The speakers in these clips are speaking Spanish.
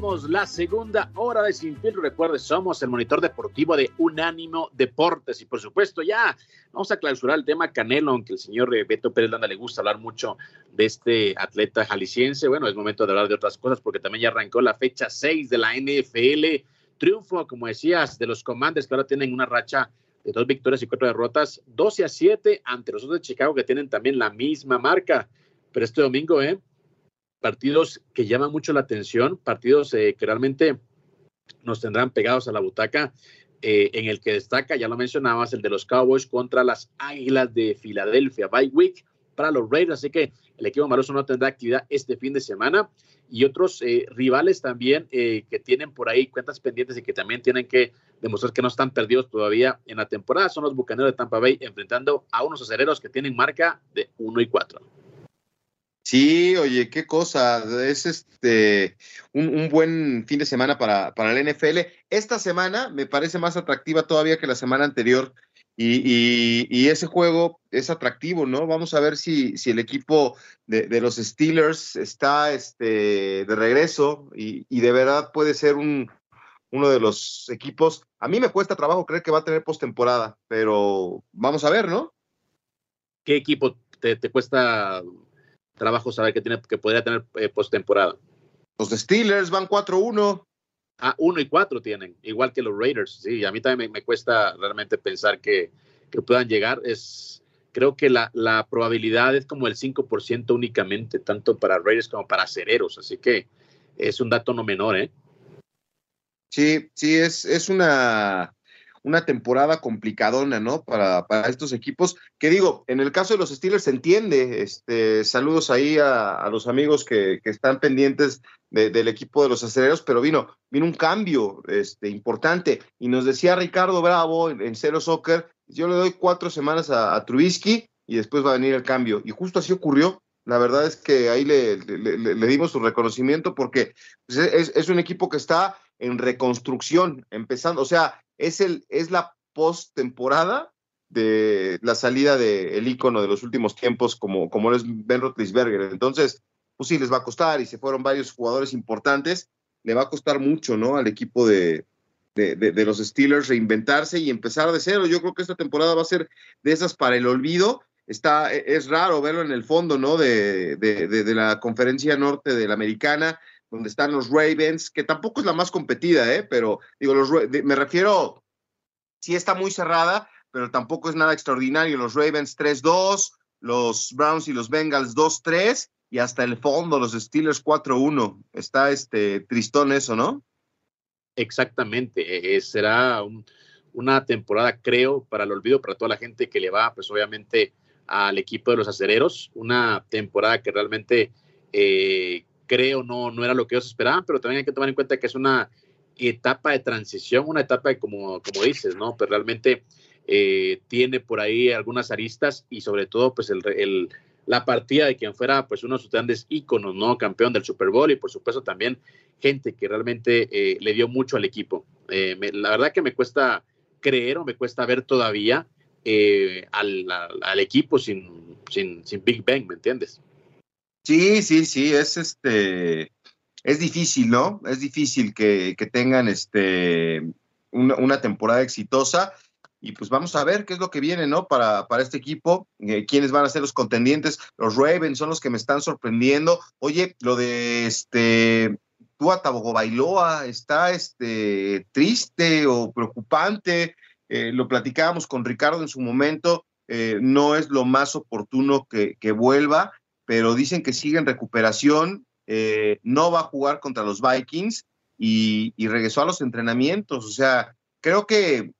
La segunda hora de Sin Filtro. Recuerde, somos el monitor deportivo de Unánimo Deportes. Y por supuesto, ya vamos a clausurar el tema Canelo, aunque el señor Beto Pérez Landa le gusta hablar mucho de este atleta jalisciense. Bueno, es momento de hablar de otras cosas porque también ya arrancó la fecha 6 de la NFL. Triunfo, como decías, de los Commanders que ahora tienen una racha de dos victorias y cuatro derrotas, 12 a 7 ante los otros de Chicago que tienen también la misma marca. Pero este domingo, ¿eh? Partidos que llaman mucho la atención, partidos eh, que realmente nos tendrán pegados a la butaca, eh, en el que destaca, ya lo mencionabas, el de los Cowboys contra las Águilas de Filadelfia, by week para los Raiders, así que el equipo maroso no tendrá actividad este fin de semana y otros eh, rivales también que tienen por ahí cuentas pendientes y que también tienen que demostrar que no están perdidos todavía en la temporada son los Bucaneros de Tampa Bay enfrentando a unos aceleros que tienen marca de 1 y 4. Sí, oye, qué cosa. Es este un, buen fin de semana para, para la NFL. Esta semana me parece más atractiva todavía que la semana anterior. Y, ese juego es atractivo, ¿no? Vamos a ver si, si el equipo de, los Steelers está este, de regreso y, de verdad puede ser un, uno de los equipos. A mí me cuesta trabajo creer que va a tener postemporada, pero vamos a ver, ¿no? ¿Qué equipo te, te cuesta trabajo saber que, tiene, que podría tener eh, postemporada. Los Steelers van 4-1. Ah, 1 y 4 tienen, igual que los Raiders. Sí, a mí también me, cuesta realmente pensar que, que, puedan llegar. Es, creo que la, la probabilidad es como el 5% únicamente, tanto para Raiders como para Cereros. Así que es un dato no menor, ¿eh? Sí, sí, es, es una una temporada complicadona, ¿no? Para, para, estos equipos. Que digo, en el caso de los Steelers se entiende. Este, saludos ahí a, los amigos que, que están pendientes del equipo de los aceleros, pero vino, vino un cambio este, importante. Y nos decía Ricardo Bravo en, Cero Soccer, yo le doy cuatro semanas a, Trubisky y después va a venir el cambio. Y justo así ocurrió. La verdad es que ahí le, le, dimos su reconocimiento porque pues, es, es un equipo que está en reconstrucción, empezando, o sea, es, el, es la post-temporada de la salida del ícono de los últimos tiempos como, como es Ben Roethlisberger. Entonces, pues sí, les va a costar y se fueron varios jugadores importantes. Le va a costar mucho, ¿no? Al equipo de, de, los Steelers reinventarse y empezar de cero. Yo creo que esta temporada va a ser de esas para el olvido. Está, e, es raro verlo en el fondo, ¿no? De, de la conferencia norte de la americana donde están los Ravens, que tampoco es la más competida, ¿eh? pero digo, los, me refiero, sí está muy cerrada, pero tampoco es nada extraordinario. Los Ravens 3-2, los Browns y los Bengals 2-3 y hasta el fondo los Steelers 4-1. Está este tristón eso, ¿no? Exactamente, e, e, será una temporada, creo, para el olvido, para toda la gente que le va, pues obviamente, al equipo de los acereros, una temporada que realmente eh, creo no, no era lo que ellos esperaban, pero también hay que tomar en cuenta que es una etapa de transición, una etapa de, como, como dices, ¿no? Pero pues realmente eh, tiene por ahí algunas aristas y sobre todo, pues el, el, la partida de quien fuera, pues uno de sus grandes íconos, ¿no? Campeón del Super Bowl y por supuesto también gente que realmente eh, le dio mucho al equipo. La verdad que me cuesta creer o me cuesta ver todavía al, al, equipo sin, sin, sin Big Bang, ¿me entiendes? Sí, sí, sí, es este, es difícil, ¿no? Es difícil que, tengan este, una, temporada exitosa. Y pues vamos a ver qué es lo que viene, ¿no? Para, para este equipo, eh, quiénes van a ser los contendientes. Los Ravens son los que me están sorprendiendo. Oye, lo de este Tua está este, triste o preocupante. Eh, lo platicábamos con Ricardo en su momento. Eh, no es lo más oportuno que, que vuelva pero dicen que sigue en recuperación, eh, no va a jugar contra los Vikings y, regresó a los entrenamientos. O sea, creo que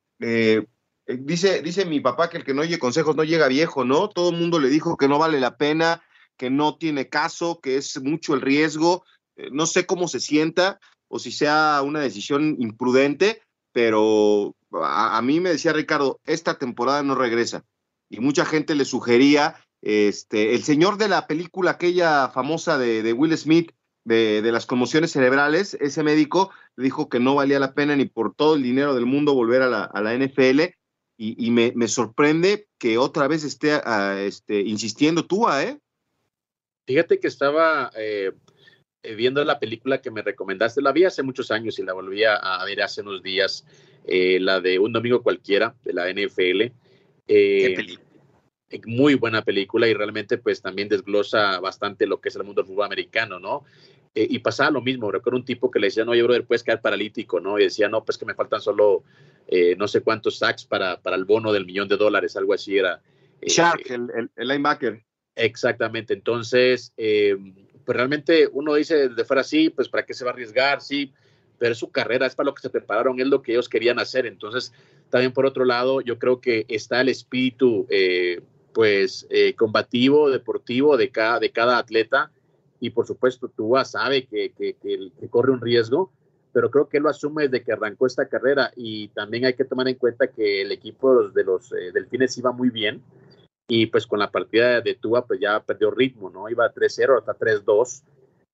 dice, dice mi papá que el que no oye consejos no llega viejo, ¿no? Todo el mundo le dijo que no vale la pena, que no tiene caso, que es mucho el riesgo. No sé cómo se sienta o si sea una decisión imprudente, pero a, mí me decía Ricardo, esta temporada no regresa. Y mucha gente le sugería, este, el señor de la película aquella famosa de, Will Smith, de, las conmociones cerebrales, ese médico dijo que no valía la pena ni por todo el dinero del mundo volver a la, NFL. Y, me, sorprende que otra vez esté ah, este, insistiendo tú, ¿eh? Fíjate que estaba eh, eh, viendo la película que me recomendaste, la vi hace muchos años y la volví a, ver hace unos días, eh, la de Un Domingo Cualquiera, de la NFL. Eh, muy buena película y realmente pues también desglosa bastante lo que es el mundo del fútbol americano, ¿no? y pasaba lo mismo, recuerdo un tipo que le decía, no, yo brother, puedes quedar paralítico, ¿no? Y decía, no, pues que me faltan solo no sé cuántos sacks para, para el bono del millón de dólares, algo así era. Shark, el, el, linebacker. Exactamente, entonces, pues realmente uno dice de fuera sí, pues para qué se va a arriesgar, sí, pero es su carrera, es para lo que se prepararon, es lo que ellos querían hacer. Entonces, también por otro lado, yo creo que está el espíritu, eh, pues, eh, combativo, deportivo de cada, de cada atleta. Y por supuesto, Tua sabe que, que, que, corre un riesgo, pero creo que él lo asume desde que arrancó esta carrera. Y también hay que tomar en cuenta que el equipo de los, eh, Delfines iba muy bien y pues con la partida de Tua pues ya perdió ritmo, ¿no? Iba 3-0 hasta 3-2.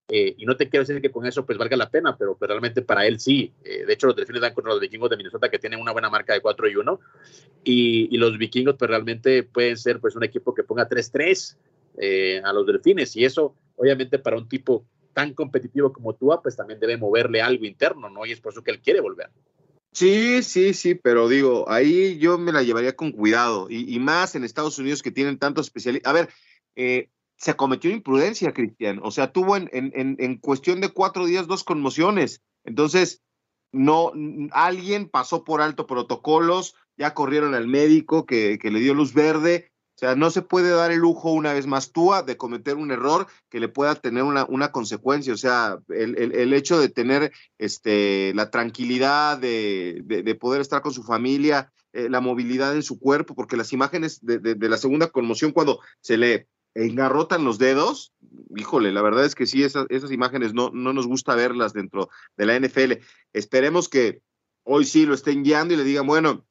Eh, y no te quiero decir que con eso pues valga la pena, pero, pero realmente para él sí. Eh, de hecho, los delfines dan contra los vikingos de Minnesota que tienen una buena marca de 4 y 1. Y, y los vikingos pues realmente pueden ser pues un equipo que ponga 3-3 eh, a los delfines. Y eso obviamente para un tipo tan competitivo como Tua pues también debe moverle algo interno, ¿no? Y es por eso que él quiere volver. Sí, sí, sí, pero digo, ahí yo me la llevaría con cuidado y, más en Estados Unidos que tienen tantos especialistas. A ver, eh, se cometió imprudencia, Cristian. O sea, tuvo en, en, en, cuestión de cuatro días dos conmociones. Entonces, no, alguien pasó por alto protocolos, ya corrieron al médico que, que le dio luz verde o sea, no se puede dar el lujo una vez más túa de cometer un error que le pueda tener una, una consecuencia. O sea, el, el, hecho de tener este, la tranquilidad de, de, poder estar con su familia, eh, la movilidad en su cuerpo, porque las imágenes de, de, la segunda conmoción cuando se le engarrotan los dedos, híjole, la verdad es que sí, esas, esas imágenes no, no nos gusta verlas dentro de la NFL. Esperemos que hoy sí lo estén guiando y le digan, bueno,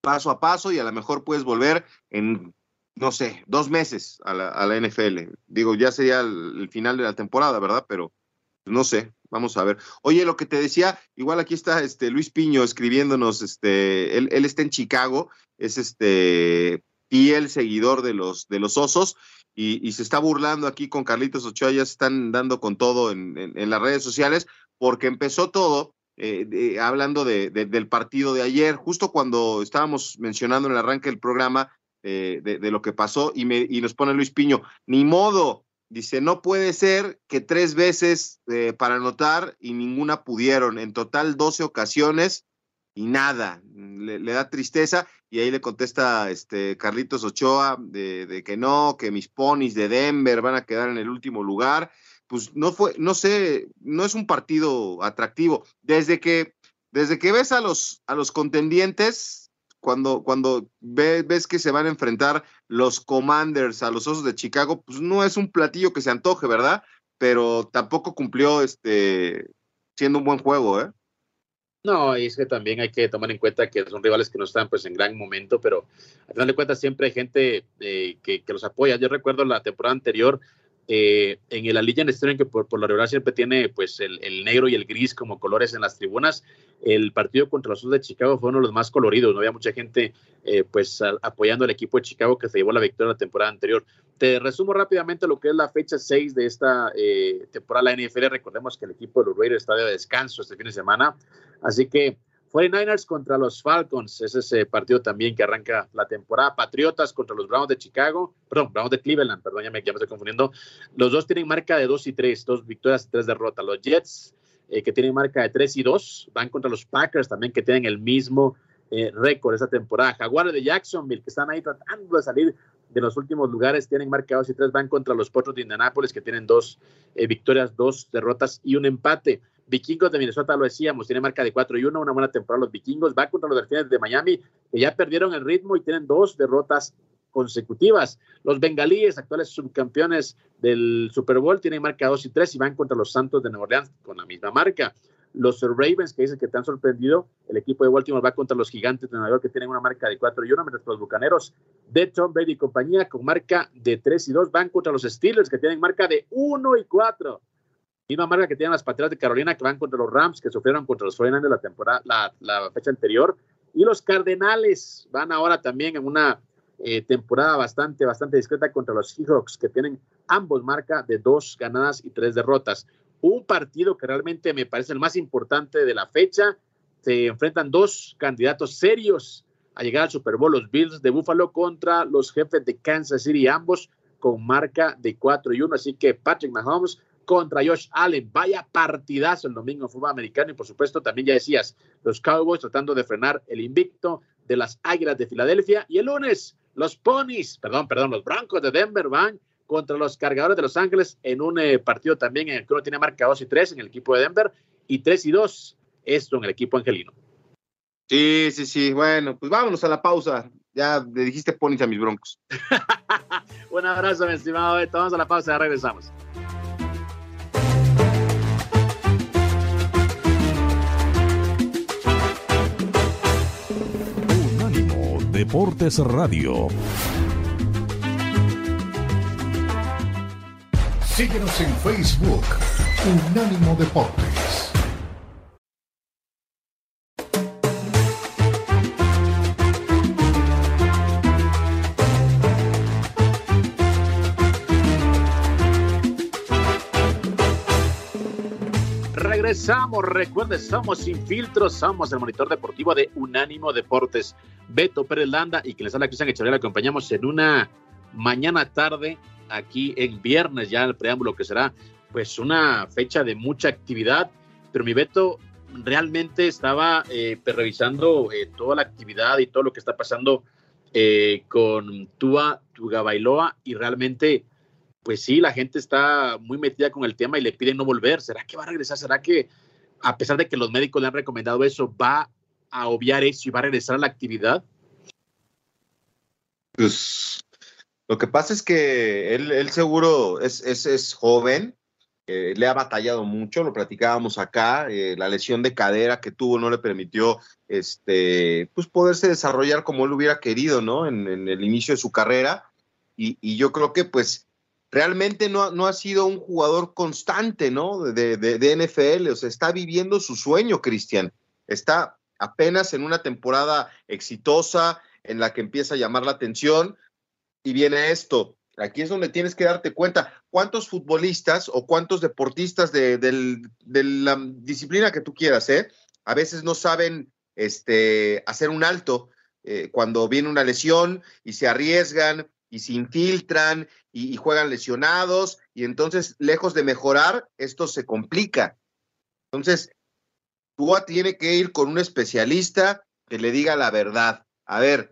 paso a paso y a lo mejor puedes volver en no sé, dos meses a la, a la NFL. Digo, ya sería el, final de la temporada, ¿verdad? Pero no sé, vamos a ver. Oye, lo que te decía, igual aquí está este Luis Piño escribiéndonos, este, él, él está en Chicago, es este el seguidor de los, de los osos, y, y, se está burlando aquí con Carlitos Ochoa, ya se están dando con todo en, las redes sociales, porque empezó todo eh, hablando de, del partido de ayer, justo cuando estábamos mencionando en el arranque del programa eh, de, lo que pasó y, me, y nos pone Luis Piño, ni modo, dice, no puede ser que tres veces eh, para anotar y ninguna pudieron, en total 12 ocasiones y nada, le, da tristeza y ahí le contesta este Carlitos Ochoa de, de, que no, que mis ponis de Denver van a quedar en el último lugar, pues no fue, no sé, no es un partido atractivo. Desde que, desde que ves a los, a los contendientes, cuando, cuando ves, que se van a enfrentar los Commanders a los Osos de Chicago, pues no es un platillo que se antoje, ¿verdad? Pero tampoco cumplió este siendo un buen juego, ¿eh? No, y es que también hay que tomar en cuenta que son rivales que no están pues en gran momento, pero al final de cuentas siempre hay gente eh, que, los apoya. Yo recuerdo la temporada anterior, eh, en el Allegiant Stadium, que por, por lo siempre tiene pues el, el, negro y el gris como colores en las tribunas, el partido contra los Osos de Chicago fue uno de los más coloridos, no había mucha gente eh, pues apoyando al equipo de Chicago que se llevó la victoria la temporada anterior. Te resumo rápidamente lo que es la fecha 6 de esta eh, temporada de la NFL, recordemos que el equipo de los Raiders está de descanso este fin de semana, así que 49ers contra los Falcons, es ese partido también que arranca la temporada. Patriotas contra los Browns de Chicago, perdón, Browns de Cleveland, perdón, ya me, ya estoy confundiendo. Los dos tienen marca de 2 y 3, dos victorias y tres derrotas. Los Jets, eh, que tienen marca de 3 y 2, van contra los Packers también, que tienen el mismo eh, récord esa temporada. Jaguares de Jacksonville, que están ahí tratando de salir de los últimos lugares, tienen marca 2 y 3, van contra los Potros de Indianápolis, que tienen dos eh, victorias, dos derrotas y un empate. Vikingos de Minnesota, lo decíamos, tiene marca de 4 y 1, una buena temporada los Vikingos, va contra los Delfines de Miami, que ya perdieron el ritmo y tienen dos derrotas consecutivas. Los bengalíes, actuales subcampeones del Super Bowl, tienen marca 2 y 3 y van contra los Santos de Nueva Orleans con la misma marca. Los Ravens, que dicen que te han sorprendido, el equipo de Baltimore va contra los gigantes de Nueva York, que tienen una marca de 4 y 1, mientras los bucaneros de Tom Brady y compañía, con marca de 3 y 2, van contra los Steelers, que tienen marca de 1 y 4. Misma marca que tienen las Patriotas de Carolina, que van contra los Rams, que sufrieron contra los 49 la temporada, la, la fecha anterior. Y los Cardenales van ahora también en una eh, temporada bastante, bastante discreta contra los Seahawks, que tienen ambos marca de dos ganadas y tres derrotas un partido que realmente me parece el más importante de la fecha. Se enfrentan dos candidatos serios a llegar al Super Bowl, los Bills de Buffalo contra los jefes de Kansas City, ambos con marca de 4 y 1. Así que Patrick Mahomes contra Josh Allen. Vaya partidazo el domingo en fútbol americano y por supuesto también ya decías, los Cowboys tratando de frenar el invicto de las Águilas de Filadelfia y el lunes los Ponies, perdón, perdón, los Broncos de Denver van contra los cargadores de Los Ángeles en un eh, partido también en el que uno tiene marca 2 y 3 en el equipo de Denver y 3 y 2 esto en el equipo angelino. Sí, sí, sí. Bueno, pues vámonos a la pausa. Ya le dijiste ponis a mis broncos. un abrazo, mi estimado Beto. Vamos a la pausa, ya regresamos. Unánimo Deportes Radio. Síguenos en Facebook, Unánimo Deportes. Regresamos, recuerde, somos sin filtros, somos el monitor deportivo de Unánimo Deportes. Beto Pérez Landa y que les habla Cristian Echeverría, acompañamos en una mañana tarde aquí en viernes, ya el preámbulo que será pues una fecha de mucha actividad, pero mi Beto realmente estaba eh, pues, revisando eh, toda la actividad y todo lo que está pasando eh, con Tua Bailoa y realmente pues sí, la gente está muy metida con el tema y le piden no volver. ¿Será que va a regresar? ¿Será que a pesar de que los médicos le han recomendado eso, va a obviar eso y va a regresar a la actividad? Pues lo que pasa es que él, seguro es, es, joven, eh, le ha batallado mucho, lo platicábamos acá, eh, la lesión de cadera que tuvo no le permitió este, pues poderse desarrollar como él hubiera querido, ¿no? En, el inicio de su carrera. Y, yo creo que pues realmente no, no, ha sido un jugador constante, ¿no? De, de, de NFL, o sea, está viviendo su sueño, Cristian. Está apenas en una temporada exitosa en la que empieza a llamar la atención, y viene esto. Aquí es donde tienes que darte cuenta cuántos futbolistas o cuántos deportistas de, la disciplina que tú quieras, ¿eh? a veces no saben este, hacer un alto eh, cuando viene una lesión y se arriesgan y se infiltran y, juegan lesionados y entonces lejos de mejorar, esto se complica. Entonces, tú tiene que ir con un especialista que le diga la verdad. A ver,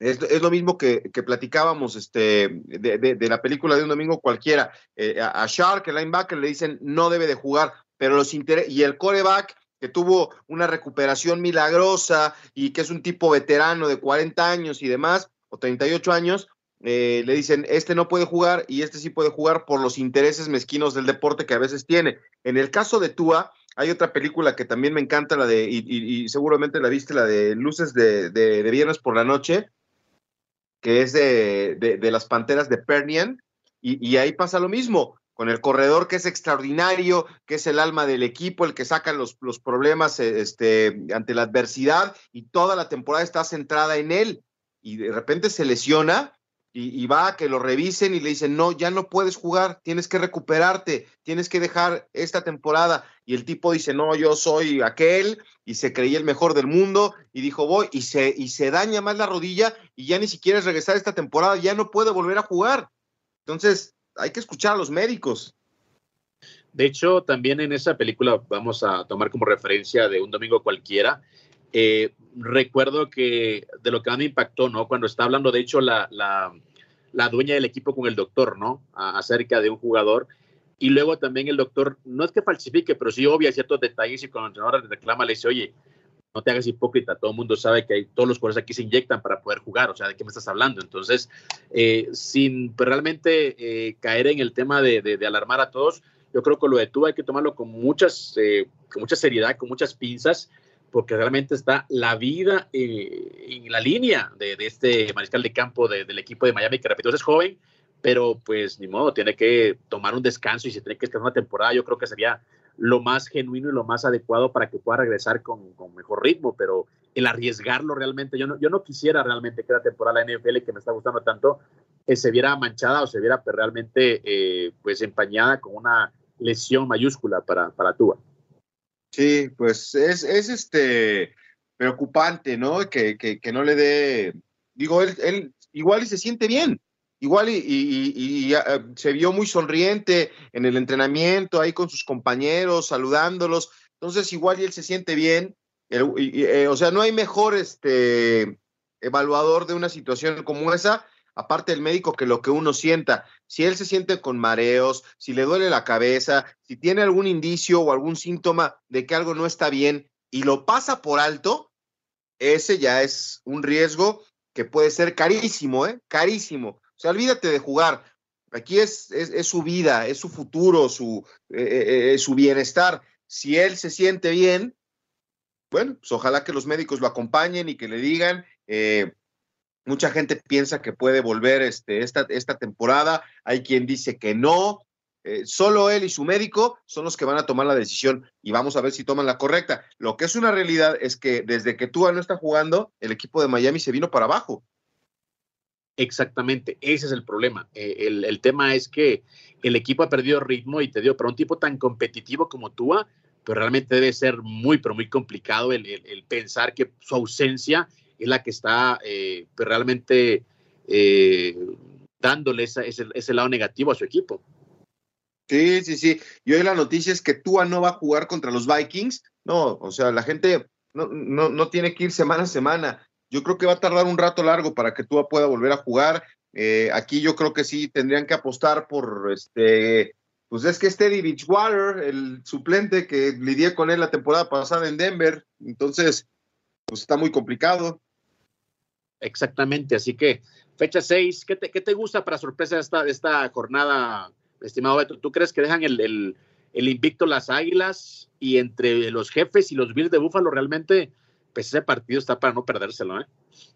es, lo mismo que, platicábamos este, de, la película de un domingo cualquiera. Eh, a, Shark, el linebacker, le dicen no debe de jugar, pero los y el coreback que tuvo una recuperación milagrosa y que es un tipo veterano de 40 años y demás, o 38 años, eh, le dicen, este no puede jugar y este sí puede jugar por los intereses mezquinos del deporte que a veces tiene. En el caso de Tua, hay otra película que también me encanta, la de, y, seguramente la viste, la de Luces de, de, de Viernes por la Noche, que es de, las Panteras de Pernian, y, ahí pasa lo mismo, con el corredor que es extraordinario, que es el alma del equipo, el que saca los, los problemas eh, este, ante la adversidad, y toda la temporada está centrada en él, y de repente se lesiona y, va a que lo revisen y le dicen, no, ya no puedes jugar, tienes que recuperarte, tienes que dejar esta temporada. Y el tipo dice, no, yo soy aquel, y se creía el mejor del mundo, y dijo, voy, y se, y se daña más la rodilla, y ya ni siquiera es regresar esta temporada, ya no puede volver a jugar. Entonces, hay que escuchar a los médicos. De hecho, también en esa película vamos a tomar como referencia de un domingo cualquiera. Eh, recuerdo que de lo que más me impactó, ¿no? Cuando está hablando, de hecho, la, la, dueña del equipo con el doctor, ¿no? acerca de un jugador. Y luego también el doctor, no es que falsifique, pero sí obvia ciertos detalles y cuando el entrenador le reclama, le dice, oye, no te hagas hipócrita, todo el mundo sabe que hay, todos los jugadores aquí se inyectan para poder jugar, o sea, ¿de qué me estás hablando? Entonces, eh, sin realmente eh, caer en el tema de, de, alarmar a todos, yo creo que lo de tú hay que tomarlo con, muchas, eh, con mucha seriedad, con muchas pinzas, porque realmente está la vida eh, en la línea de, este mariscal de campo del equipo de Miami, que repito, es joven, pero pues ni modo, tiene que tomar un descanso y si tiene que estar una temporada, yo creo que sería lo más genuino y lo más adecuado para que pueda regresar con, mejor ritmo, pero el arriesgarlo realmente, yo no, yo no quisiera realmente que la temporada de la NFL que me está gustando tanto eh, se viera manchada o se viera pues, realmente eh, pues empañada con una lesión mayúscula para, para. Sí, pues es, es este preocupante, ¿no? Que, que, no le dé, digo, él, él igual y se siente bien, igual y, eh, se vio muy sonriente en el entrenamiento, ahí con sus compañeros, saludándolos. Entonces, igual y él se siente bien. Eh, o sea, no hay mejor este, evaluador de una situación como esa, aparte del médico, que lo que uno sienta. Si él se siente con mareos, si le duele la cabeza, si tiene algún indicio o algún síntoma de que algo no está bien y lo pasa por alto, ese ya es un riesgo que puede ser carísimo, ¿eh? Carísimo. O sea, olvídate de jugar. Aquí es, es, su vida, es su futuro, su, eh, eh, su bienestar. Si él se siente bien, bueno, pues ojalá que los médicos lo acompañen y que le digan. Eh, mucha gente piensa que puede volver este, esta, esta temporada. Hay quien dice que no. solo él y su médico son los que van a tomar la decisión y vamos a ver si toman la correcta. Lo que es una realidad es que desde que Tua no está jugando, el equipo de Miami se vino para abajo. Exactamente, ese es el problema. Eh, el, tema es que el equipo ha perdido ritmo y te dio para un tipo tan competitivo como tú, pero realmente debe ser muy, pero muy complicado el, pensar que su ausencia es la que está eh, pues realmente eh, dándole ese, lado negativo a su equipo. Sí, sí, sí. Y hoy la noticia es que Tua no va a jugar contra los Vikings. No, o sea, la gente no, no, no tiene que ir semana a semana yo creo que va a tardar un rato largo para que Tua pueda volver a jugar. Eh, aquí yo creo que sí tendrían que apostar por este, pues es que es Teddy Beachwater, el suplente que lidié con él la temporada pasada en Denver, entonces, pues está muy complicado. Exactamente, así que fecha 6, ¿qué te, ¿qué te, gusta para sorpresa esta, esta jornada, estimado Beto? ¿Tú crees que dejan el, el, el invicto las Águilas y entre los jefes y los Bills de Búfalo realmente pues ese partido está para no perdérselo, ¿eh?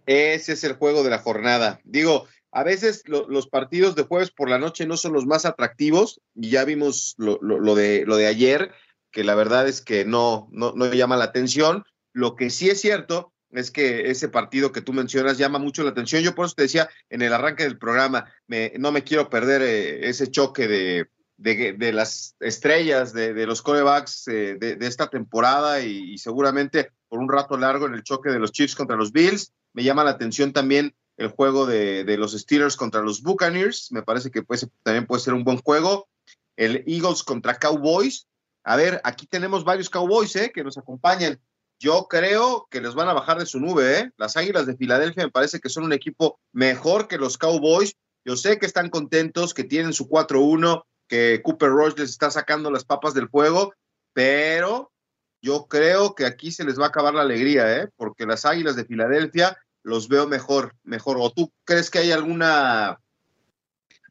Ese es el juego de la jornada. Digo, a veces los partidos de jueves por la noche no son los más atractivos, ya vimos lo, de, lo de ayer, que la verdad es que no, no, no llama la atención. Lo que sí es cierto es que ese partido que tú mencionas llama mucho la atención. Yo por eso te decía en el arranque del programa, me, no me quiero perder eh, ese choque de, de, las estrellas de, los corebacks eh, de, esta temporada y, seguramente por un rato largo en el choque de los Chiefs contra los Bills. Me llama la atención también el juego de, los Steelers contra los Buccaneers. Me parece que también puede ser un buen juego. El Eagles contra Cowboys. A ver, aquí tenemos varios Cowboys eh, que nos acompañan. Yo creo que les van a bajar de su nube. ¿eh? Las Águilas de Filadelfia me parece que son un equipo mejor que los Cowboys. Yo sé que están contentos, que tienen su 4-1, que Cooper Rush les está sacando las papas del fuego, pero yo creo que aquí se les va a acabar la alegría, ¿eh? porque las Águilas de Filadelfia los veo mejor, mejor. ¿O tú crees que hay alguna,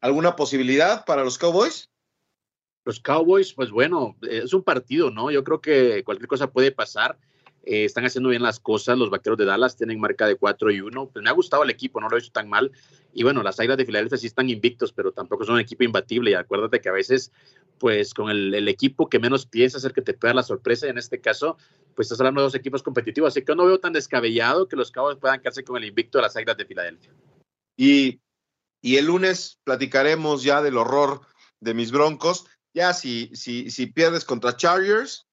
alguna posibilidad para los Cowboys? Los Cowboys, pues bueno, es un partido, ¿no? Yo creo que cualquier cosa puede pasar. Eh, están haciendo bien las cosas. Los vaqueros de Dallas tienen marca de 4 y 1. Pues me ha gustado el equipo, no lo he hecho tan mal. Y bueno, las Águilas de Filadelfia sí están invictos, pero tampoco son un equipo imbatible. Y acuérdate que a veces, pues con el, equipo que menos piensas el que te puede la sorpresa. Y en este caso, pues estás hablando de dos equipos competitivos. Así que no veo tan descabellado que los Cowboys puedan quedarse con el invicto de las Águilas de Filadelfia. Y, y el lunes platicaremos ya del horror de mis broncos. Ya si, si, si pierdes contra Chargers,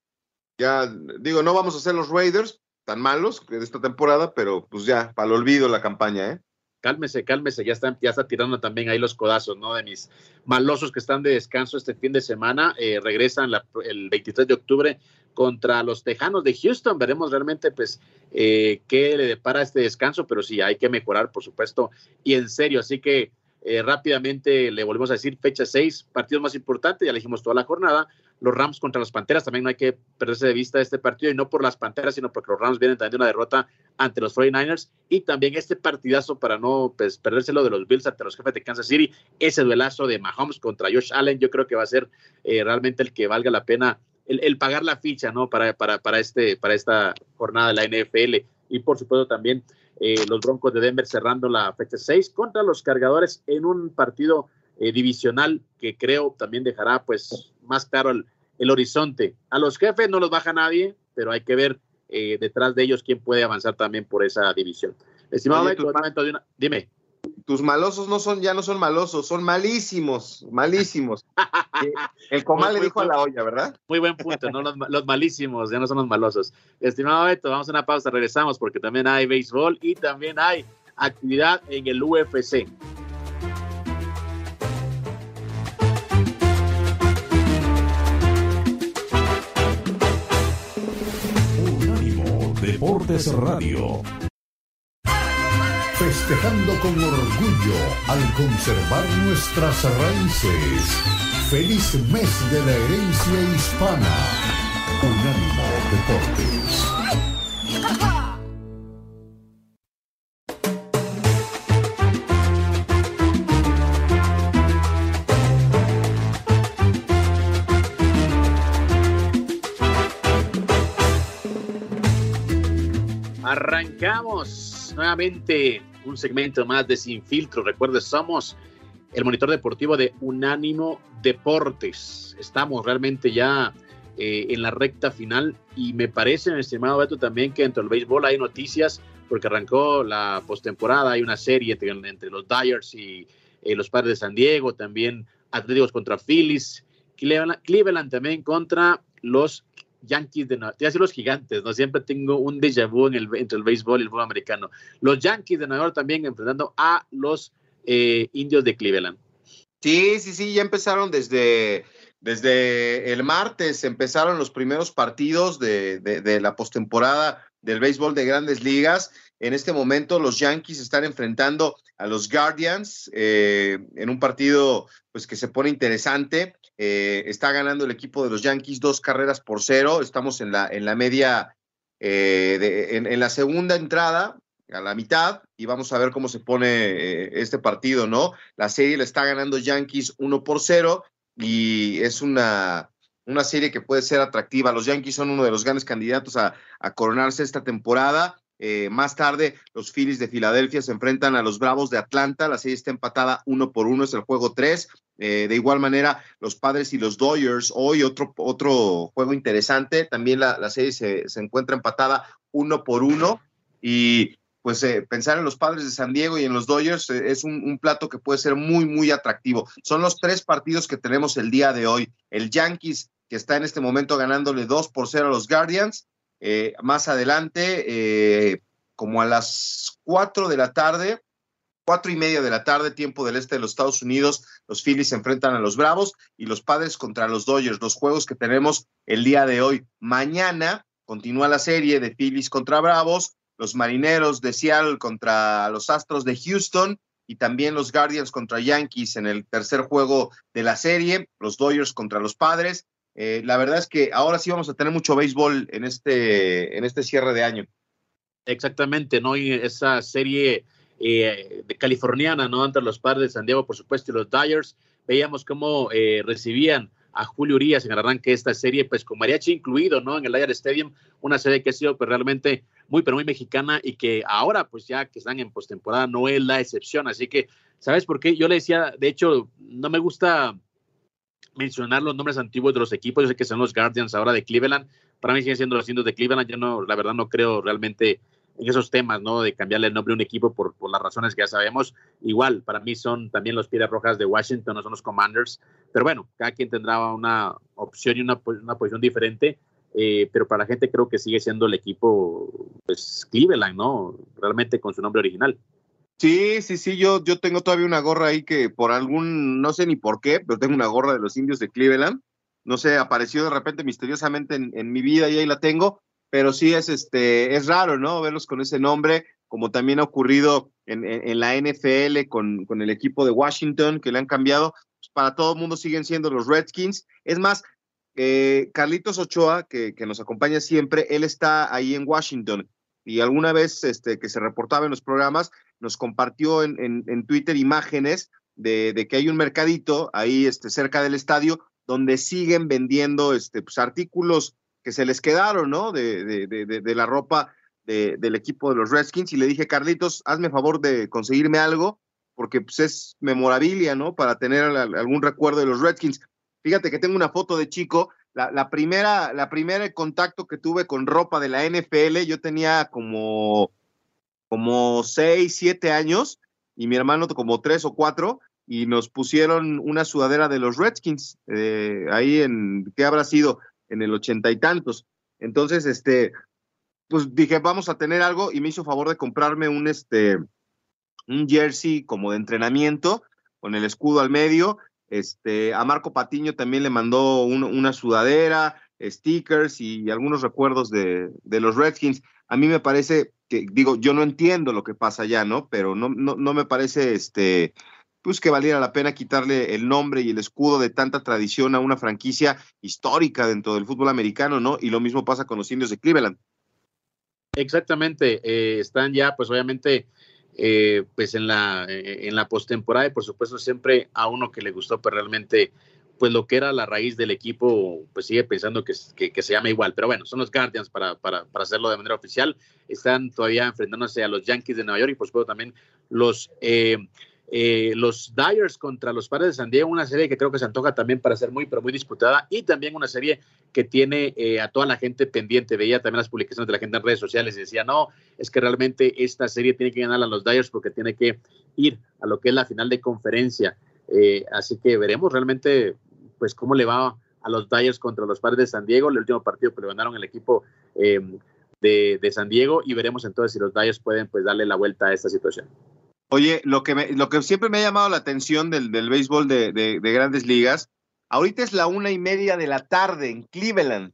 ya digo, no vamos a ser los Raiders tan malos de esta temporada, pero pues ya, para el olvido la campaña, ¿eh? Cálmese, cálmese, ya está, ya está tirando también ahí los codazos, ¿no? De mis malosos que están de descanso este fin de semana, eh, regresan el 23 de octubre contra los Tejanos de Houston. Veremos realmente, pues, eh, qué le depara este descanso, pero sí, hay que mejorar, por supuesto, y en serio. Así que eh, rápidamente le volvemos a decir fecha 6, partido más importante, ya le dijimos toda la jornada. Los Rams contra las Panteras, también no hay que perderse de vista este partido, y no por las Panteras, sino porque los Rams vienen también de una derrota ante los 49ers y también este partidazo para no pues, perdérselo de los Bills ante los jefes de Kansas City, ese duelazo de Mahomes contra Josh Allen, yo creo que va a ser eh, realmente el que valga la pena el, pagar la ficha, ¿no? Para, para, para, este, para esta jornada de la NFL y por supuesto también eh, los Broncos de Denver cerrando la fecha 6 contra los cargadores en un partido eh, divisional que creo también dejará pues más claro el, el, horizonte. A los jefes no los baja nadie, pero hay que ver eh, detrás de ellos quién puede avanzar también por esa división. Estimado dime tus malosos no son, ya no son malosos, son malísimos, malísimos. El comal le dijo a la olla, ¿verdad? Muy buen punto, ¿no? Los, malísimos, ya no son los malosos. Estimado Beto, vamos a una pausa, regresamos porque también hay béisbol y también hay actividad en el UFC. Deportes Radio festejando con orgullo al conservar nuestras raíces. Feliz mes de la herencia hispana. Unánimo Deportes. Arrancamos nuevamente un segmento más de Sin Filtro. Recuerde, somos el monitor deportivo de Unánimo Deportes. Estamos realmente ya eh, en la recta final y me parece, mi estimado Beto, también que dentro del béisbol hay noticias porque arrancó la postemporada, hay una serie entre, los Dyers y eh, los Padres de San Diego, también Atléticos contra Phillies, Cleveland, Cleveland también contra los Yankees de Nueva York, los gigantes, ¿no? Siempre tengo un déjà vu en el, entre el béisbol y el fútbol americano. Los Yankees de Nueva York también enfrentando a los eh, indios de Cleveland. Sí, sí, sí, ya empezaron desde, desde el martes, empezaron los primeros partidos de, de, la postemporada del béisbol de grandes ligas. En este momento los Yankees están enfrentando a los Guardians eh, en un partido pues que se pone interesante. Eh, está ganando el equipo de los Yankees dos carreras por cero. Estamos en la, en la media, eh, en, la segunda entrada, a la mitad, y vamos a ver cómo se pone eh, este partido, ¿no? La serie la está ganando Yankees uno por cero y es una, una serie que puede ser atractiva. Los Yankees son uno de los grandes candidatos a, a coronarse esta temporada. Eh, más tarde, los Phillies de Filadelfia se enfrentan a los Bravos de Atlanta. La serie está empatada uno por uno, es el juego tres. Eh, de igual manera, los Padres y los Dodgers, hoy otro, otro juego interesante. También la, serie se, encuentra empatada uno por uno. Y pues eh, pensar en los Padres de San Diego y en los Dodgers es un, un, plato que puede ser muy, muy atractivo. Son los tres partidos que tenemos el día de hoy. El Yankees, que está en este momento ganándole dos por cero a los Guardians eh, más adelante, eh, como a las 4 de la tarde, cuatro y media de la tarde, tiempo del este de los Estados Unidos, los Phillies se enfrentan a los Bravos y los Padres contra los Dodgers, los juegos que tenemos el día de hoy. Mañana continúa la serie de Phillies contra Bravos, los Marineros de Seattle contra los Astros de Houston y también los Guardians contra Yankees en el tercer juego de la serie, los Dodgers contra los Padres eh, la verdad es que ahora sí vamos a tener mucho béisbol en este, en este cierre de año. Exactamente, ¿no? Y esa serie eh, de californiana, ¿no? Entre los padres de San Diego, por supuesto, y los Dyers, veíamos cómo eh, recibían a Julio Urias en el arranque de esta serie, pues con mariachi incluido, ¿no? En el Dyer Stadium, una serie que ha sido pues, realmente muy, pero muy mexicana y que ahora, pues ya que están en postemporada, no es la excepción. Así que, ¿sabes por qué? Yo le decía, de hecho, no me gusta mencionar los nombres antiguos de los equipos. Yo sé que son los Guardians ahora de Cleveland. Para mí siguen siendo los indios de Cleveland. Yo no, la verdad, no creo realmente en esos temas, ¿no? De cambiarle el nombre a un equipo por, las razones que ya sabemos. Igual, para mí son también los Piedras Rojas de Washington, no son los Commanders. Pero bueno, cada quien tendrá una opción y una, una posición diferente. Eh, pero para la gente creo que sigue siendo el equipo, pues Cleveland, ¿no? Realmente con su nombre original. Sí, sí, sí, yo, yo tengo todavía una gorra ahí que por algún, no sé ni por qué, pero tengo una gorra de los indios de Cleveland. No sé, apareció de repente misteriosamente en, mi vida y ahí la tengo, pero sí es este, es raro, ¿no? Verlos con ese nombre, como también ha ocurrido en, en, la NFL con, con, el equipo de Washington, que le han cambiado. Pues para todo el mundo siguen siendo los Redskins. Es más, eh, Carlitos Ochoa, que, que nos acompaña siempre, él está ahí en Washington y alguna vez este, que se reportaba en los programas, nos compartió en, Twitter imágenes de, de, que hay un mercadito ahí este, cerca del estadio donde siguen vendiendo este, pues, artículos que se les quedaron, ¿no? De, de, de la ropa del equipo de los Redskins. Y le dije, Carlitos, hazme favor de conseguirme algo, porque pues, es memorabilia, ¿no? Para tener algún recuerdo de los Redskins. Fíjate que tengo una foto de chico la, primera, la primera contacto que tuve con ropa de la NFL, yo tenía como, como seis, siete años y mi hermano como tres o cuatro y nos pusieron una sudadera de los Redskins, eh, ahí en, ¿qué habrá sido? En el ochenta y tantos. Entonces, este, pues dije, vamos a tener algo y me hizo favor de comprarme un, este, un jersey como de entrenamiento con el escudo al medio este, a Marco Patiño también le mandó una sudadera, stickers y algunos recuerdos de, los Redskins. A mí me parece que, digo, yo no entiendo lo que pasa allá, ¿no? Pero no, no, no me parece, este, pues que valiera la pena quitarle el nombre y el escudo de tanta tradición a una franquicia histórica dentro del fútbol americano, ¿no? Y lo mismo pasa con los indios de Cleveland. Exactamente, eh, están ya, pues obviamente, eh, pues en la, eh, en la postemporada y por supuesto siempre a uno que le gustó pues realmente pues lo que era la raíz del equipo pues sigue pensando que, que, se llama igual, pero bueno, son los Guardians para, para, para, hacerlo de manera oficial, están todavía enfrentándose a los Yankees de Nueva York y por supuesto también los eh, eh, los Dyers contra los Padres de San Diego, una serie que creo que se antoja también para ser muy, pero muy disputada y también una serie que tiene eh, a toda la gente pendiente. Veía también las publicaciones de la gente en redes sociales y decía, no, es que realmente esta serie tiene que ganar a los Dyers porque tiene que ir a lo que es la final de conferencia. Eh, así que veremos realmente pues cómo le va a los Dyers contra los Padres de San Diego, el último partido que le ganaron el equipo de, de, San Diego y veremos entonces si los Dyers pueden pues darle la vuelta a esta situación. Oye, lo que, lo que siempre me ha llamado la atención del, béisbol de, grandes ligas, ahorita es la una y media de la tarde en Cleveland.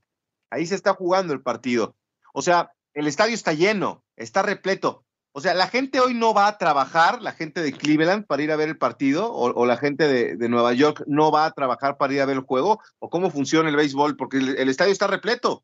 Ahí se está jugando el partido. O sea, el estadio está lleno, está repleto. O sea, la gente hoy no va a trabajar, la gente de Cleveland para ir a ver el partido, o, la gente de, Nueva York no va a trabajar para ir a ver el juego, o cómo funciona el béisbol, porque el estadio está repleto.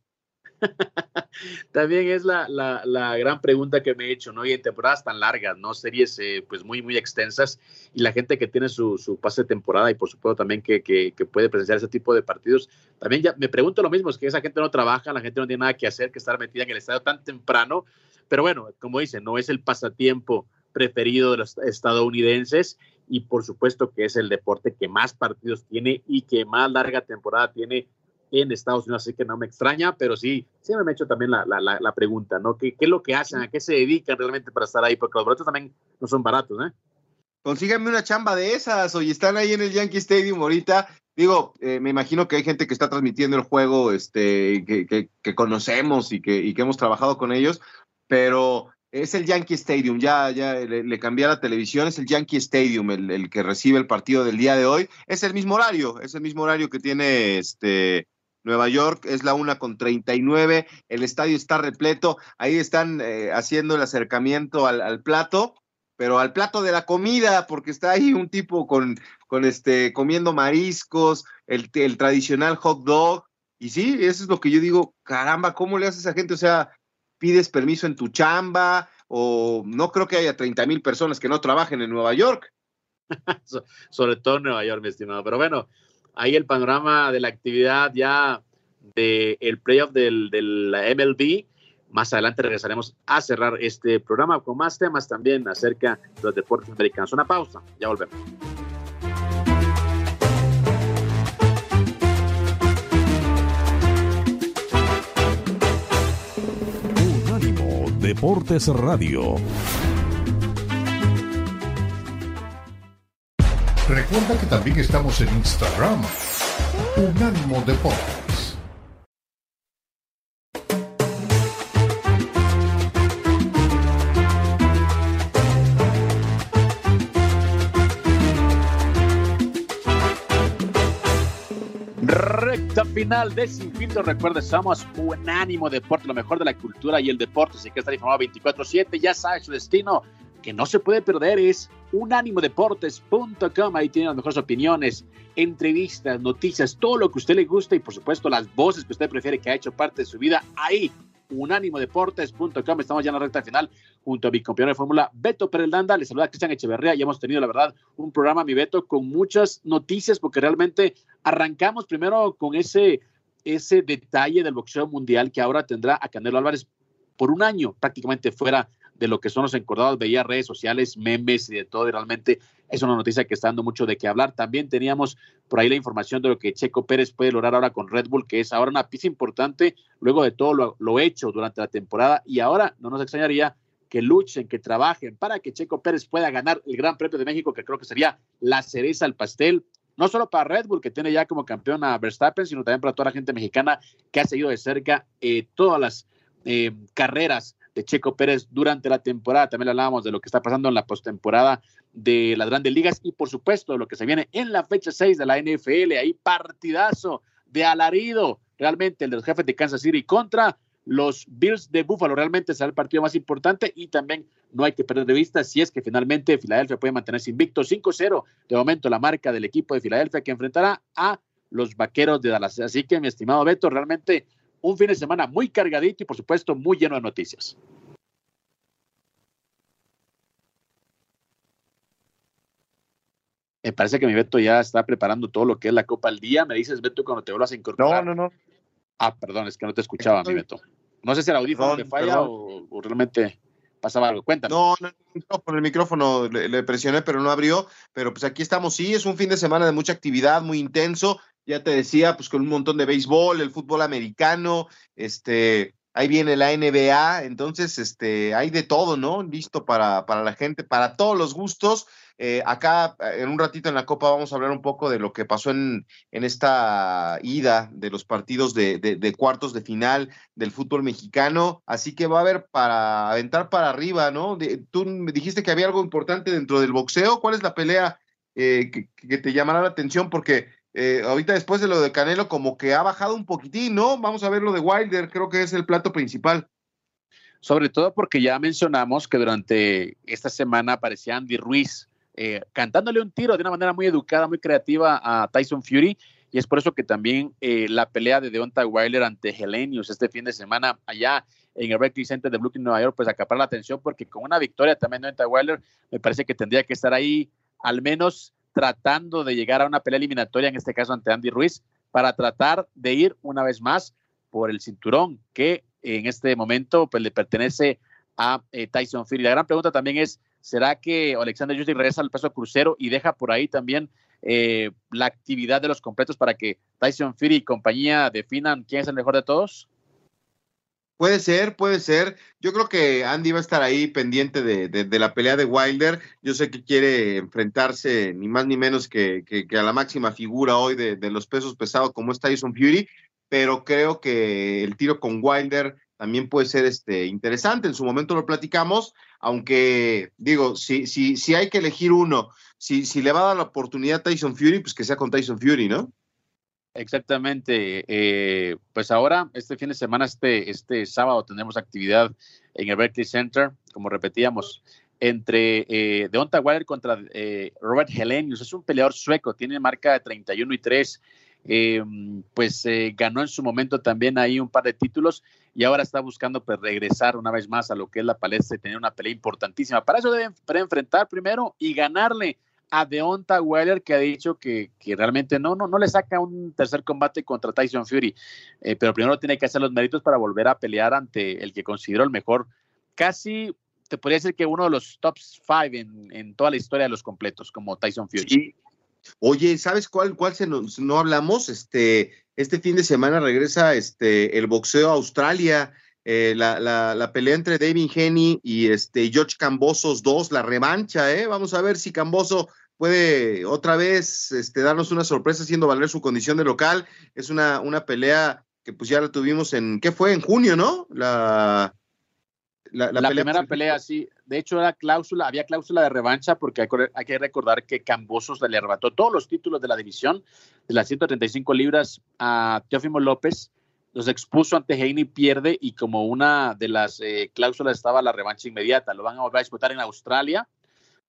También es la, la, gran pregunta que me he hecho, ¿no? Y en temporadas tan largas, ¿no? Series eh, pues muy, muy extensas y la gente que tiene su, su pase de temporada y por supuesto también que, que, puede presenciar ese tipo de partidos, también ya me pregunto lo mismo, es que esa gente no trabaja, la gente no tiene nada que hacer que estar metida en el estadio tan temprano, pero bueno, como dice, no es el pasatiempo preferido de los estadounidenses y por supuesto que es el deporte que más partidos tiene y que más larga temporada tiene en Estados Unidos, así que no me extraña, pero sí, siempre me he hecho también la, la, la pregunta, ¿no? ¿Qué, ¿Qué, es lo que hacen? ¿A qué se dedican realmente para estar ahí? Porque los boletos también no son baratos, ¿eh? Consíganme una chamba de esas, oye, están ahí en el Yankee Stadium ahorita. Digo, eh, me imagino que hay gente que está transmitiendo el juego, este, que, que, conocemos y que, que hemos trabajado con ellos, pero es el Yankee Stadium, ya, ya le, cambié a la televisión, es el Yankee Stadium el, que recibe el partido del día de hoy. Es el mismo horario, es el mismo horario que tiene este Nueva York es la una con 39, el estadio está repleto, ahí están eh, haciendo el acercamiento al, plato, pero al plato de la comida, porque está ahí un tipo con, con este, comiendo mariscos, el, el tradicional hot dog, y sí, eso es lo que yo digo, caramba, ¿cómo le haces a esa gente? O sea, pides permiso en tu chamba, o no creo que haya 30 mil personas que no trabajen en Nueva York. Sobre todo en Nueva York, mi estimado. Pero bueno, ahí el panorama de la actividad ya del el playoff del, del MLB. Más adelante regresaremos a cerrar este programa con más temas también acerca de los deportes americanos. Una pausa, ya volvemos. Unánimo Deportes Radio. Recuerda que también estamos en Instagram. Unánimo Deportes. Recta final de Sin Filtro. Recuerda, somos Unánimo Deporte, lo mejor de la cultura y el deporte. Si quieres estar informado 24-7, ya sabes su destino que no se puede perder es unánimodeportes.com. Ahí tiene las mejores opiniones, entrevistas, noticias, todo lo que usted le gusta y por supuesto las voces que usted prefiere que ha hecho parte de su vida. Ahí unánimodeportes.com. Estamos ya en la recta final junto a mi compañero de fórmula Beto Perelanda. Les saluda Cristian Echeverría y hemos tenido, la verdad, un programa, mi Beto, con muchas noticias porque realmente arrancamos primero con ese, ese detalle del boxeo mundial que ahora tendrá a Canelo Álvarez por un año prácticamente fuera de lo que son los encordados, veía redes sociales, memes y de todo, y realmente es una noticia que está dando mucho de qué hablar. También teníamos por ahí la información de lo que Checo Pérez puede lograr ahora con Red Bull, que es ahora una pieza importante luego de todo lo, hecho durante la temporada, y ahora no nos extrañaría que luchen, que trabajen para que Checo Pérez pueda ganar el Gran Premio de México, que creo que sería la cereza al pastel, no solo para Red Bull, que tiene ya como campeón a Verstappen, sino también para toda la gente mexicana que ha seguido de cerca eh, todas las eh, carreras de Checo Pérez durante la temporada. También hablábamos de lo que está pasando en la postemporada de las grandes ligas y por supuesto lo que se viene en la fecha 6 de la NFL. Ahí partidazo de alarido, realmente el de los jefes de Kansas City contra los Bills de Buffalo. Realmente será el partido más importante y también no hay que perder de vista si es que finalmente Filadelfia puede mantenerse invicto 5-0. De momento la marca del equipo de Filadelfia que enfrentará a los Vaqueros de Dallas. Así que mi estimado Beto, realmente un fin de semana muy cargadito y por supuesto muy lleno de noticias. Me parece que mi Beto ya está preparando todo lo que es la Copa al Día. Me dices, Beto, cuando te vuelvas a incorporar. No, no, no. Ah, perdón, es que no te escuchaba, mi Beto. No sé si el audífono le falla o, realmente pasaba algo. Cuéntame. No, no, por el micrófono le, le, presioné, pero no abrió. Pero pues aquí estamos. Sí, es un fin de semana de mucha actividad, muy intenso ya te decía, pues con un montón de béisbol, el fútbol americano, este, ahí viene la NBA, entonces, este, hay de todo, ¿no? Listo para, para la gente, para todos los gustos. Eh, acá, en un ratito en la Copa, vamos a hablar un poco de lo que pasó en, en esta ida de los partidos de, de, cuartos de final del fútbol mexicano. Así que va a haber para aventar para arriba, ¿no? tú me dijiste que había algo importante dentro del boxeo. ¿Cuál es la pelea eh, que, que, te llamará la atención? Porque eh, ahorita después de lo de Canelo, como que ha bajado un poquitín, ¿no? Vamos a ver lo de Wilder, creo que es el plato principal. Sobre todo porque ya mencionamos que durante esta semana aparecía Andy Ruiz eh, cantándole un tiro de una manera muy educada, muy creativa a Tyson Fury. Y es por eso que también eh, la pelea de Deontay Wilder ante Helenius este fin de semana allá en el Berkeley Center de Brooklyn, Nueva York, pues acapar la atención porque con una victoria también de Deontay Wilder me parece que tendría que estar ahí al menos tratando de llegar a una pelea eliminatoria, en este caso ante Andy Ruiz, para tratar de ir una vez más por el cinturón que en este momento pues, le pertenece a eh, Tyson Fury. La gran pregunta también es, ¿será que Alexander Usyk regresa al peso crucero y deja por ahí también eh, la actividad de los completos para que Tyson Fury y compañía definan quién es el mejor de todos? Puede ser, puede ser. Yo creo que Andy va a estar ahí pendiente de, la pelea de Wilder. Yo sé que quiere enfrentarse ni más ni menos que, a la máxima figura hoy de, los pesos pesados como es Tyson Fury, pero creo que el tiro con Wilder también puede ser este, interesante. En su momento lo platicamos, aunque digo, si, si, si hay que elegir uno, si, si le va a dar la oportunidad a Tyson Fury, pues que sea con Tyson Fury, ¿no? Exactamente. Eh, pues ahora, este fin de semana, este, este sábado, tenemos actividad en el Berkeley Center, como repetíamos, entre eh, Deonta Wilder contra eh, Robert Helenius. Es un peleador sueco, tiene marca de 31 y 3. Eh, pues ganó en su momento también ahí un par de títulos y ahora está buscando pues, regresar una vez más a lo que es la palestra y tener una pelea importantísima. Para eso deben enfrentar primero y ganarle a Deonta Wilder que ha dicho que, realmente no, no, no le saca un tercer combate contra Tyson Fury, eh, pero primero tiene que hacer los méritos para volver a pelear ante el que considero el mejor, casi te podría decir que uno de los top five en, toda la historia de los completos, como Tyson Fury. Oye, ¿sabes cuál, cuál se nos, no hablamos? Este, este fin de semana regresa este, el boxeo a Australia. Eh, la, la, pelea entre David Henny y este George Cambosos 2, la revancha, ¿eh? Vamos a ver si Camboso puede otra vez este, darnos una sorpresa haciendo valer su condición de local. Es una, una pelea que pues ya la tuvimos en, ¿qué fue? En junio, ¿no? La, la, primera pelea, sí. De hecho, era cláusula, había cláusula de revancha porque hay, que recordar que Cambosos le arrebató todos los títulos de la división de las 135 libras a Teófimo López los expuso ante Heine y pierde y como una de las eh, cláusulas estaba la revancha inmediata. Lo van a volver a disputar en Australia,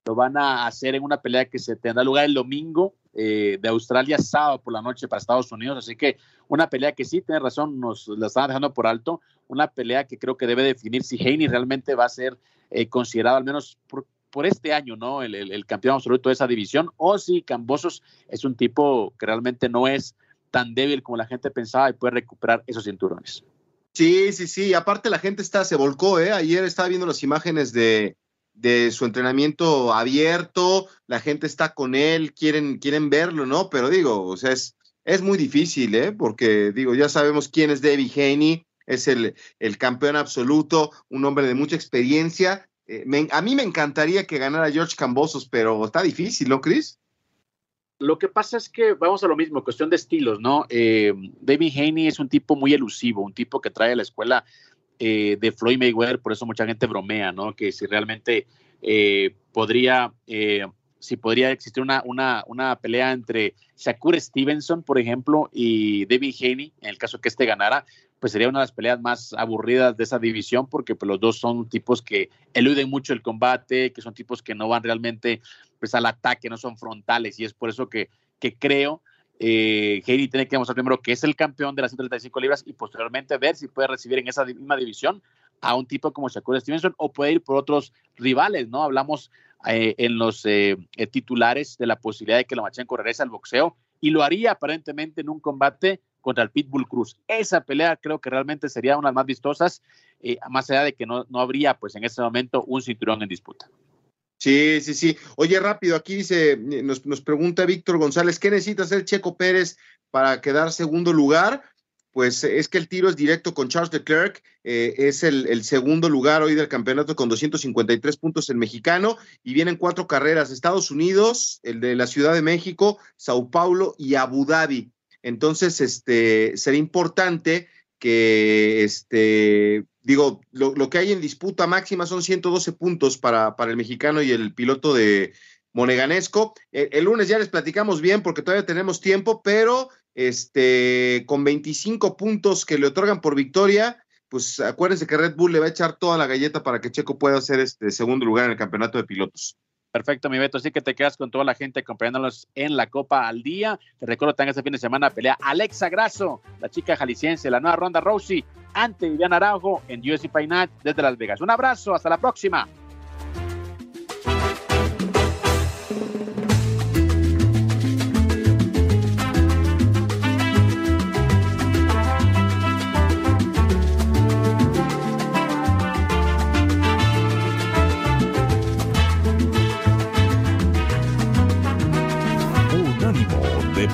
lo van a hacer en una pelea que se tendrá lugar el domingo eh, de Australia sábado por la noche para Estados Unidos. Así que una pelea que sí, tiene razón, nos la están dejando por alto. Una pelea que creo que debe definir si Haney realmente va a ser eh, considerado, al menos por, por este año, ¿no? El, el, campeón absoluto de esa división, o si Cambosos es un tipo que realmente no es tan débil como la gente pensaba y puede recuperar esos cinturones. Sí, sí, sí. Aparte la gente está, se volcó, ¿eh? Ayer estaba viendo las imágenes de, de su entrenamiento abierto, la gente está con él, quieren, quieren verlo, ¿no? Pero digo, o sea, es, es muy difícil, ¿eh? Porque digo, ya sabemos quién es David Haney, es el, el campeón absoluto, un hombre de mucha experiencia. Eh, a mí me encantaría que ganara George Cambosos, pero está difícil, ¿no, Chris? Lo que pasa es que vamos a lo mismo, cuestión de estilos, ¿no? Eh, David Haney es un tipo muy elusivo, un tipo que trae a la escuela eh, de Floyd Mayweather, por eso mucha gente bromea, ¿no? Que si realmente eh, podría, si podría existir una, una, una, pelea entre Shakur Stevenson, por ejemplo, y David Haney, en el caso que este ganara, pues sería una de las peleas más aburridas de esa división, porque pues, los dos son tipos que eluden mucho el combate, que son tipos que no van realmente pues al ataque, no son frontales y es por eso que, que creo eh, Heidi tiene que demostrar primero que es el campeón de las 135 libras y posteriormente ver si puede recibir en esa misma división a un tipo como Shakur Stevenson o puede ir por otros rivales, ¿no? Hablamos eh, en los eh, eh, titulares de la posibilidad de que Lomachenko regrese al boxeo y lo haría aparentemente en un combate contra el Pitbull Cruz. Esa pelea creo que realmente sería una de las más vistosas, más allá de que no, no habría pues en ese momento un cinturón en disputa. Sí, sí, sí. Oye, rápido, aquí dice, nos, nos pregunta Víctor González, ¿qué necesita hacer Checo Pérez para quedar segundo lugar? Pues es que el tiro es directo con Charles Leclerc, eh, es el, segundo lugar hoy del campeonato con 253 puntos en mexicano y vienen cuatro carreras, Estados Unidos, el de la Ciudad de México, Sao Paulo y Abu Dhabi. Entonces, este, sería importante que este, digo, lo, que hay en disputa máxima son 112 puntos para, para el mexicano y el piloto de Moneganesco. El, lunes ya les platicamos bien porque todavía tenemos tiempo, pero este, con 25 puntos que le otorgan por victoria, pues acuérdense que Red Bull le va a echar toda la galleta para que Checo pueda hacer este segundo lugar en el campeonato de pilotos. Perfecto, mi Beto. Así que te quedas con toda la gente acompañándonos en la Copa al día. Te recuerdo también este fin de semana pelea Alexa Grasso, la chica jalisciense, la nueva ronda Rousey, ante Viviana Araujo en UFC Fight Night desde Las Vegas. Un abrazo, hasta la próxima.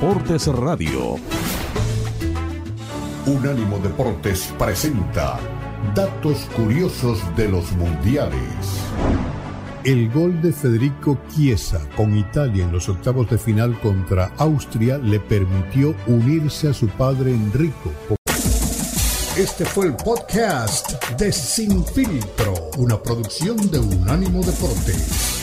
Deportes Radio. Unánimo Deportes presenta datos curiosos de los mundiales. El gol de Federico Chiesa con Italia en los octavos de final contra Austria le permitió unirse a su padre Enrico. Este fue el podcast de Sin Filtro, una producción de Unánimo Deportes.